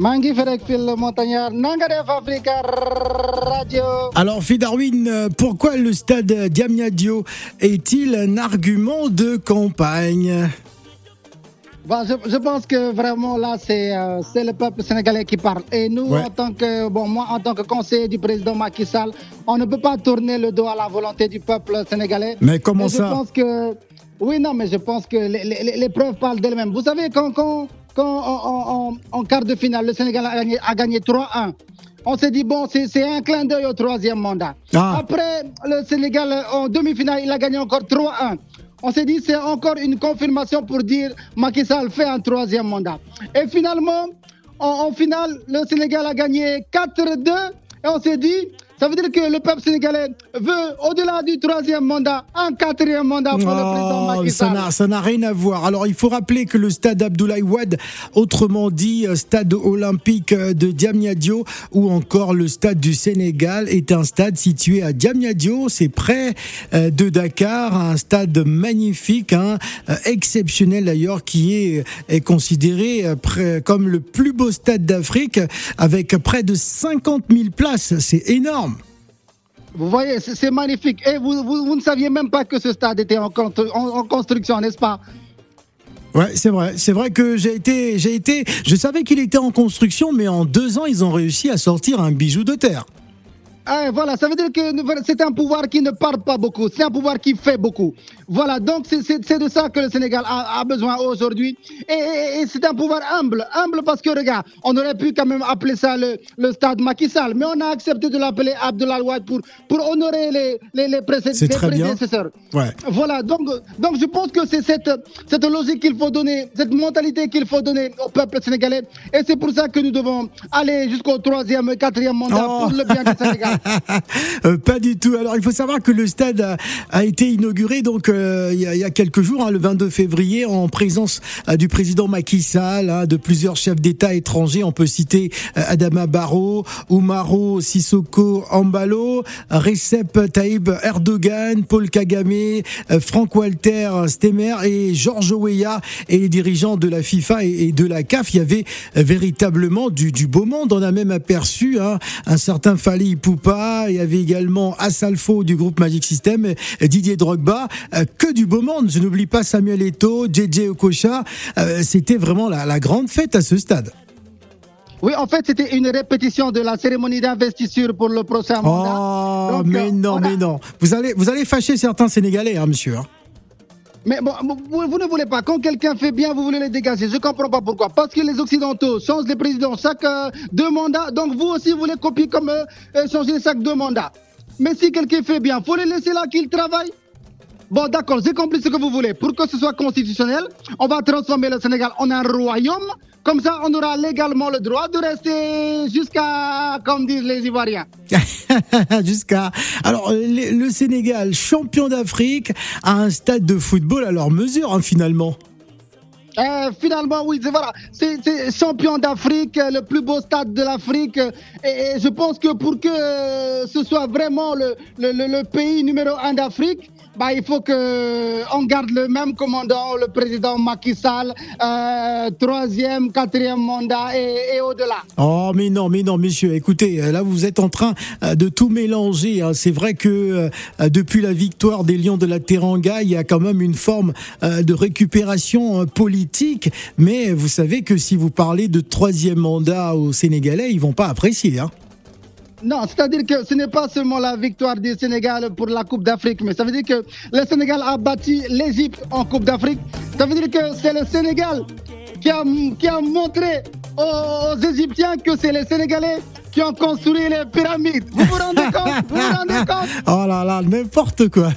Mangi Ferek Phil Montagnard, Nanga Def Africa Radio. Alors Phil Darwin, euh, pourquoi le stade Diamniadio est-il un argument de campagne? Bon, je, je pense que vraiment là, c'est euh, c'est le peuple sénégalais qui parle. Et nous, Ouais. en tant que, bon, moi, en tant que conseiller du président Macky Sall, on ne peut pas tourner le dos à la volonté du peuple sénégalais. Mais comment Et ça? Je pense que, oui, non, mais je pense que les, les- les preuves parlent d'elles-mêmes. Vous savez, quand, quand, quand en, en- en- en quart de finale, le Sénégal a gagné, a gagné 3-1. On s'est dit, bon, c'est c'est un clin d'œil au troisième mandat. Ah. Après, le Sénégal, en demi-finale, il a gagné encore 3-1. On s'est dit, c'est encore une confirmation pour dire Macky Sall fait un troisième mandat. Et finalement, en, en finale, le Sénégal a gagné 4-2. Et on s'est dit, ça veut dire que le peuple sénégalais veut, au-delà du troisième mandat, un quatrième mandat pour le président Oh, Macky ça Sall. n'a- ça n'a rien à voir. Alors, il faut rappeler que le stade Abdoulaye Wade, autrement dit euh, stade olympique euh, de Diamniadio, ou encore le stade du Sénégal, est un stade situé à Diamniadio. C'est près euh, de Dakar, un stade magnifique, hein, exceptionnel d'ailleurs, qui est, est considéré comme le plus beau stade d'Afrique, avec près de 50 000 places. C'est énorme. Vous voyez, c'est magnifique. Et vous, vous, ne saviez même pas que ce stade était en- en construction, n'est-ce pas? Ouais, c'est vrai. C'est vrai que j'ai été, j'ai été, je savais qu'il était en construction, mais en deux ans, ils ont réussi à sortir un bijou de terre. Ah, voilà, ça veut dire que c'est un pouvoir qui ne parle pas beaucoup, c'est un pouvoir qui fait beaucoup. Voilà, donc c'est- de ça que le Sénégal a, a besoin aujourd'hui. Et, et- et c'est un pouvoir humble, humble parce que regarde, on aurait pu quand même appeler ça le, le stade Macky Sall, mais on a accepté de l'appeler Abdoulaye Wade pour, pour honorer les, les, les, précé- prédécesseurs. Ouais. Voilà, donc, donc je pense que c'est cette, cette logique qu'il faut donner, cette mentalité qu'il faut donner au peuple sénégalais. Et c'est pour ça que nous devons aller jusqu'au troisième, quatrième mandat Oh. pour le bien du Sénégal. Euh, pas du tout. Alors, il faut savoir que le stade a, été inauguré donc euh, il, y a, quelques jours, hein, le 22 février, en présence euh, du président Macky Sall, hein, de plusieurs chefs d'État étrangers. On peut citer Adama Barrow, Umaro Sissoko Ambalo, Recep Tayyip Erdogan, Paul Kagame, Frank Walter Stemmer et Georges Weah et les dirigeants de la FIFA et, de la CAF. Il y avait véritablement du, du beau monde. On a même aperçu hein, un certain Fali Poupa. Il y avait également Assalfo du groupe Magic System, Didier Drogba. euh, que du beau monde. Je n'oublie pas Samuel Eto'o, JJ Okocha. Euh, C'était vraiment la, la grande fête à ce stade. Oui, en fait, c'était une répétition de la cérémonie d'investiture pour le prochain mandat. Oh, mais non, a- mais non. Vous allez, vous allez fâcher certains Sénégalais, hein, monsieur. hein. Mais bon, vous, ne voulez pas. Quand quelqu'un fait bien, vous voulez les dégager. Je comprends pas pourquoi. Parce que les Occidentaux changent les présidents chaque euh, deux mandats. Donc vous aussi, vous voulez copier comme eux, euh, changer chaque deux mandats. Mais si quelqu'un fait bien, faut les laisser là qu'il travaille. Bon, d'accord, j'ai compris ce que vous voulez. Pour que ce soit constitutionnel, on va transformer le Sénégal en un royaume. Comme ça, on aura légalement le droit de rester jusqu'à, comme disent les Ivoiriens. Jusqu'à. Alors, euh, le, Sénégal, champion d'Afrique, a un stade de football à leur mesure, hein, finalement. Euh, finalement, oui, c'est voilà. C'est champion d'Afrique, euh, le plus beau stade de l'Afrique. Et, et je pense que pour que ce soit vraiment le, le, le- le pays numéro un d'Afrique, bah, il faut que on garde le même commandant, le président Macky Sall, euh, troisième, quatrième mandat et, au-delà. Oh, mais non, mais non, messieurs, écoutez, euh, là, vous êtes en train euh, de tout mélanger. hein. C'est vrai que euh, depuis la victoire des Lions de la Teranga, il y a quand même une forme euh, de récupération euh, politique. Mais vous savez que si vous parlez de troisième mandat aux Sénégalais, ils vont pas apprécier. Hein. Non, c'est-à-dire que ce n'est pas seulement la victoire du Sénégal pour la Coupe d'Afrique, mais ça veut dire que le Sénégal a battu l'Égypte en Coupe d'Afrique. Ça veut dire que c'est le Sénégal qui a, qui a montré aux, aux Égyptiens que c'est les Sénégalais qui ont construit les pyramides. Vous vous rendez compte? Vous vous rendez compte? Oh là là, n'importe quoi.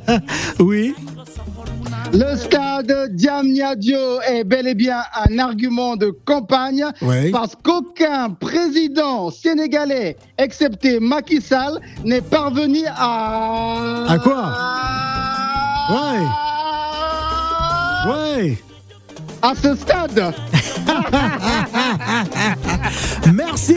oui. Le stade Diamniadio est bel et bien un argument de campagne parce qu'aucun président sénégalais, excepté Macky Sall, n'est parvenu à... À quoi Ouais. Ouais. À ce stade. Merci